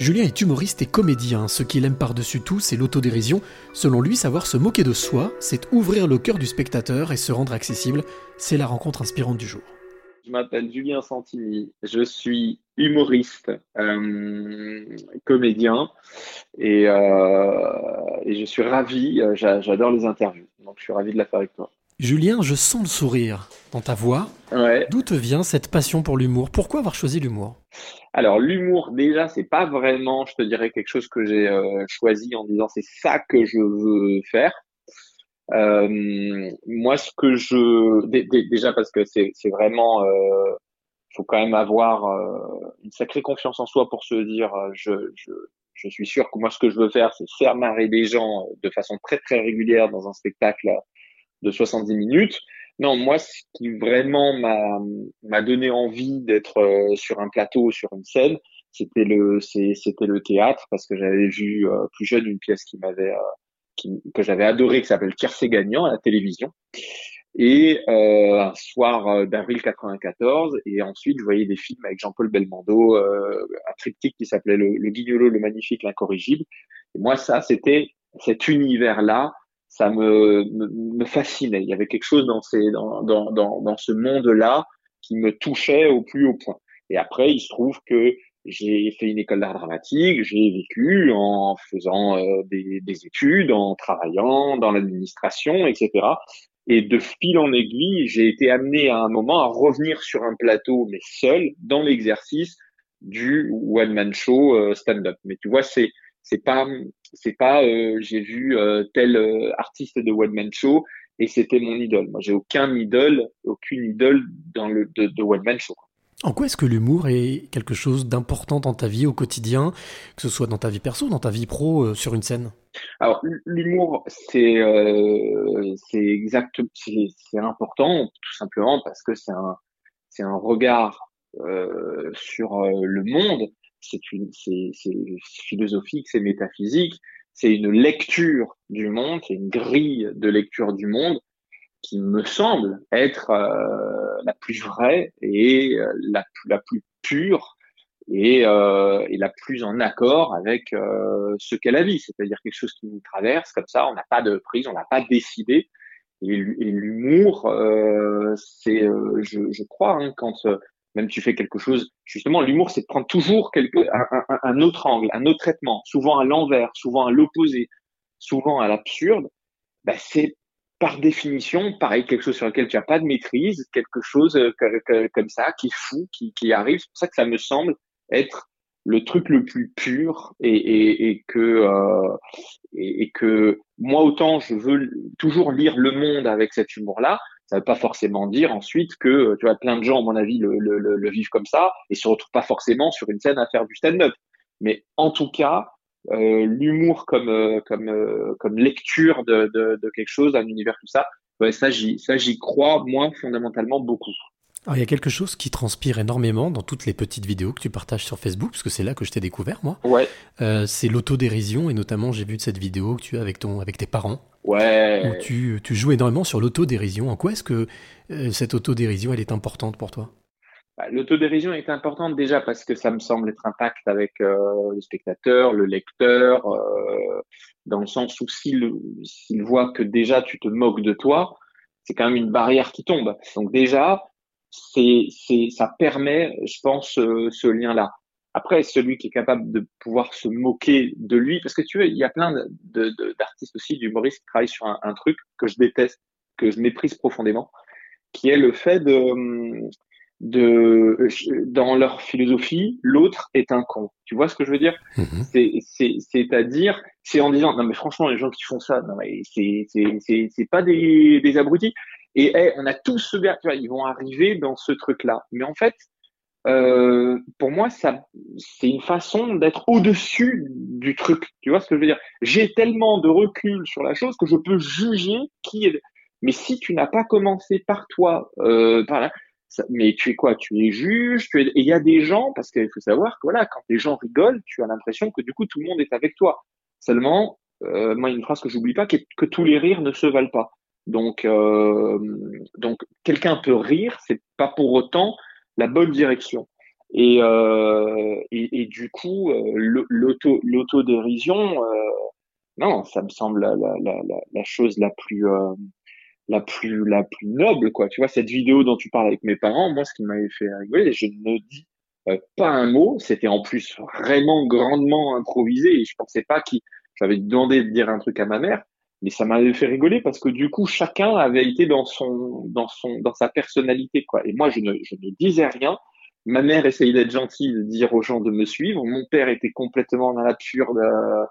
Julien est humoriste et comédien. Ce qu'il aime par-dessus tout, c'est l'autodérision. Selon lui, savoir se moquer de soi, c'est ouvrir le cœur du spectateur et se rendre accessible. C'est la rencontre inspirante du jour. Je m'appelle Julien Santini, je suis humoriste, euh, comédien et, euh, et, je suis ravi, euh, j'adore les interviews, donc je suis ravi de la faire avec toi. Julien, je sens le sourire dans ta voix. Ouais. D'où te vient cette passion pour l'humour? Pourquoi avoir choisi l'humour? Alors l'humour, déjà, c'est pas vraiment, je te dirais, quelque chose que j'ai euh, choisi en disant c'est ça que je veux faire. Euh, moi, ce que je déjà parce que c'est vraiment, euh, faut quand même avoir euh, une sacrée confiance en soi pour se dire, euh, je, je, je suis sûr que moi, ce que je veux faire, c'est faire marrer des gens de façon très très régulière dans un spectacle de 70 minutes. Non, moi, ce qui vraiment m'a donné envie d'être euh, sur un plateau, sur une scène, c'était le c'était le théâtre parce que j'avais vu euh, plus jeune une pièce qui m'avait euh, que j'avais adoré qui s'appelle Tiercé gagnant à la télévision. Et un soir d'avril 94, et ensuite je voyais des films avec Jean-Paul Belmondo, un triptyque qui s'appelait le, le Guignolo, le magnifique, l'incorrigible. Et moi, ça, c'était cet univers-là ça me, me, fascinait. Il y avait quelque chose dans, ces, dans, dans, dans, dans ce monde-là qui me touchait au plus haut point. Et après, il se trouve que j'ai fait une école d'art dramatique, j'ai vécu en faisant euh, des, des, études, en travaillant dans l'administration, etc. Et de fil en aiguille, j'ai été amené à un moment à revenir sur un plateau, mais seul, dans l'exercice du one-man show euh, stand-up. Mais tu vois, c'est c'est pas c'est pas euh, j'ai vu euh, tel euh, artiste de one man show et c'était mon idole. Moi, j'ai aucun idole, aucune idole dans le de, de one man show. En quoi est-ce que l'humour est quelque chose d'important dans ta vie au quotidien, que ce soit dans ta vie perso, dans ta vie pro, sur une scène? Alors l'humour, c'est c'est exact, c'est important tout simplement parce que c'est un c'est un regard sur le monde c'est philosophique, c'est métaphysique, c'est une lecture du monde, c'est une grille de lecture du monde qui me semble être euh, la plus vraie et euh, la, la plus pure et, euh, et la plus en accord avec euh, ce qu'est la vie, c'est-à-dire quelque chose qui nous traverse comme ça, on n'a pas de prise, on n'a pas décidé. Et, l'humour, euh, c'est, je, je, crois, hein, quand même tu fais quelque chose, justement, l'humour, c'est de prendre toujours quelque, un, autre angle, un autre traitement, souvent à l'envers, souvent à l'opposé, souvent à l'absurde. Ben, c'est par définition, pareil, quelque chose sur lequel tu n'as pas de maîtrise, quelque chose euh, comme ça, qui est fou, qui, arrive. C'est pour ça que ça me semble être le truc le plus pur et, que euh, et, et, que moi autant je veux toujours lire le monde avec cet humour là ça veut pas forcément dire ensuite que euh, tu vois plein de gens, à mon avis, le, vivent comme ça et se retrouvent pas forcément sur une scène à faire du stand-up. Mais en tout cas, euh, l'humour comme euh, lecture de, quelque chose, d'un univers tout ça, ça j'y ça j'y crois moi fondamentalement beaucoup. Alors, il y a quelque chose qui transpire énormément dans toutes les petites vidéos que tu partages sur Facebook, parce que c'est là que je t'ai découvert, moi. Ouais. Euh, c'est l'autodérision, et notamment, j'ai vu de cette vidéo que tu as avec, ton, avec tes parents. Ouais. Où tu, tu joues énormément sur l'autodérision. En quoi est-ce que euh, cette autodérision, elle est importante pour toi? Bah, L'autodérision est importante déjà parce que ça me semble être un pacte avec euh, le spectateur, le lecteur, euh, dans le sens où s'il s'il voit que déjà tu te moques de toi, c'est quand même une barrière qui tombe. Donc déjà, c'est, c'est, ça permet, je pense, euh, ce lien-là. Après, celui qui est capable de pouvoir se moquer de lui, parce que tu vois, il y a plein de, de, d'artistes aussi, d'humoristes qui travaillent sur un, un, truc que je déteste, que je méprise profondément, qui est le fait de, de dans leur philosophie, l'autre est un con. Tu vois ce que je veux dire? Mm-hmm. C'est, c'est, c'est-à-dire, c'est en disant, non mais franchement, les gens qui font ça, non mais c'est, c'est, c'est, c'est pas des, des abrutis. Et on a tous ce gars, tu vois, ils vont arriver dans ce truc-là. Mais en fait, euh, pour moi, ça, c'est une façon d'être au-dessus du truc. Tu vois ce que je veux dire? J'ai tellement de recul sur la chose que je peux juger qui est. Mais si tu n'as pas commencé par toi, euh, par là, mais tu es quoi? Tu es juge. Tu es. Et il y a des gens, parce qu'il faut savoir que voilà, quand les gens rigolent, tu as l'impression que du coup tout le monde est avec toi. Seulement, euh, moi, une phrase que j'oublie pas, que, que tous les rires ne se valent pas. Donc, euh, donc quelqu'un peut rire, c'est pas pour autant la bonne direction. Et, euh, et, et, du coup, euh, l'auto, l'autodérision, euh, non, ça me semble la, la, la, la chose la plus, euh, la plus, la plus noble, quoi. Tu vois, cette vidéo dont tu parles avec mes parents, moi, ce qui m'avait fait rigoler, je ne dis euh, pas un mot. C'était en plus vraiment grandement improvisé et je pensais pas qu'il, j'avais demandé de dire un truc à ma mère, mais ça m'avait fait rigoler parce que du coup, chacun avait été dans son, dans son, dans sa personnalité, quoi. Et moi, je ne, je ne disais rien Ma mère essayait d'être gentille, de dire aux gens de me suivre. Mon père était complètement dans l'absurde, euh,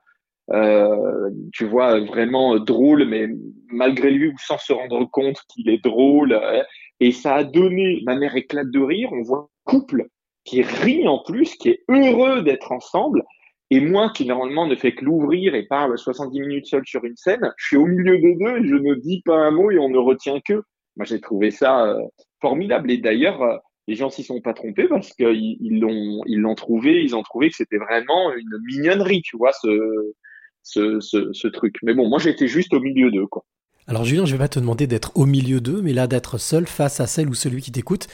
euh, tu vois, vraiment drôle, mais malgré lui, sans se rendre compte qu'il est drôle. Euh, et ça a donné, ma mère éclate de rire. On voit un couple qui rit en plus, qui est heureux d'être ensemble. Et moi, qui normalement ne fais que l'ouvrir et parle 70 minutes seul sur une scène, je suis au milieu des deux et je ne dis pas un mot et on ne retient que. Moi, j'ai trouvé ça euh, formidable. Et d'ailleurs, euh, les gens s'y sont pas trompés parce qu'ils ils l'ont ils l'ont trouvé, ils ont trouvé que c'était vraiment une mignonnerie, tu vois, ce, ce, ce, truc. Mais bon, moi j'étais juste au milieu d'eux, quoi. Alors Julien, je vais pas te demander d'être au milieu d'eux, mais là d'être seul face à celle ou celui qui t'écoute.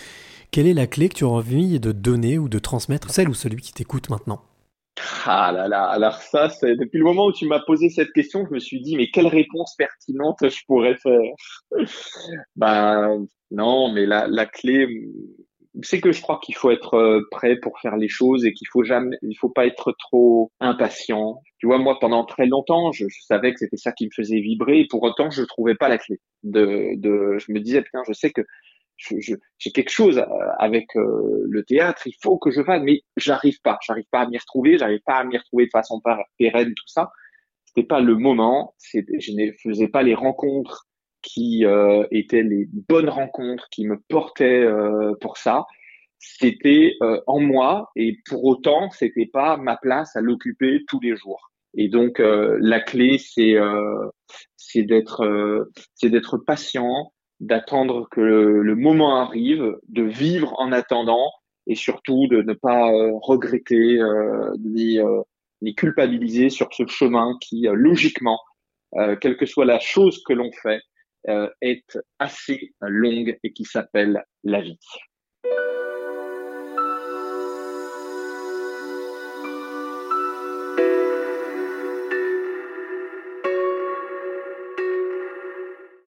Quelle est la clé que tu as envie de donner ou de transmettre à celle ou celui qui t'écoute maintenant? Ah là là, alors ça, c'est depuis le moment où tu m'as posé cette question, je me suis dit, mais quelle réponse pertinente je pourrais faire? Ben non, mais la, la clé, c'est que je crois qu'il faut être euh, prêt pour faire les choses et qu'il faut jamais, il faut pas être trop impatient. Tu vois, moi, pendant très longtemps, je, savais que c'était ça qui me faisait vibrer et pour autant, je trouvais pas la clé. De, de, je me disais, putain, je sais que j'ai quelque chose euh, avec euh, le théâtre, il faut que je fasse, mais j'arrive pas, j'arrive pas à m'y retrouver, j'arrive pas à m'y retrouver de façon pérenne, tout ça. C'était pas le moment, je ne faisais pas les rencontres qui euh, étaient les bonnes rencontres, qui me portaient euh, pour ça. C'était euh, en moi et pour autant, c'était pas ma place à l'occuper tous les jours. Et donc euh, la clé, c'est c'est d'être c'est d'être patient, d'attendre que le, moment arrive, de vivre en attendant et surtout de ne pas regretter ni ni culpabiliser sur ce chemin qui logiquement, quelle que soit la chose que l'on fait, euh, est assez longue et qui s'appelle la vie.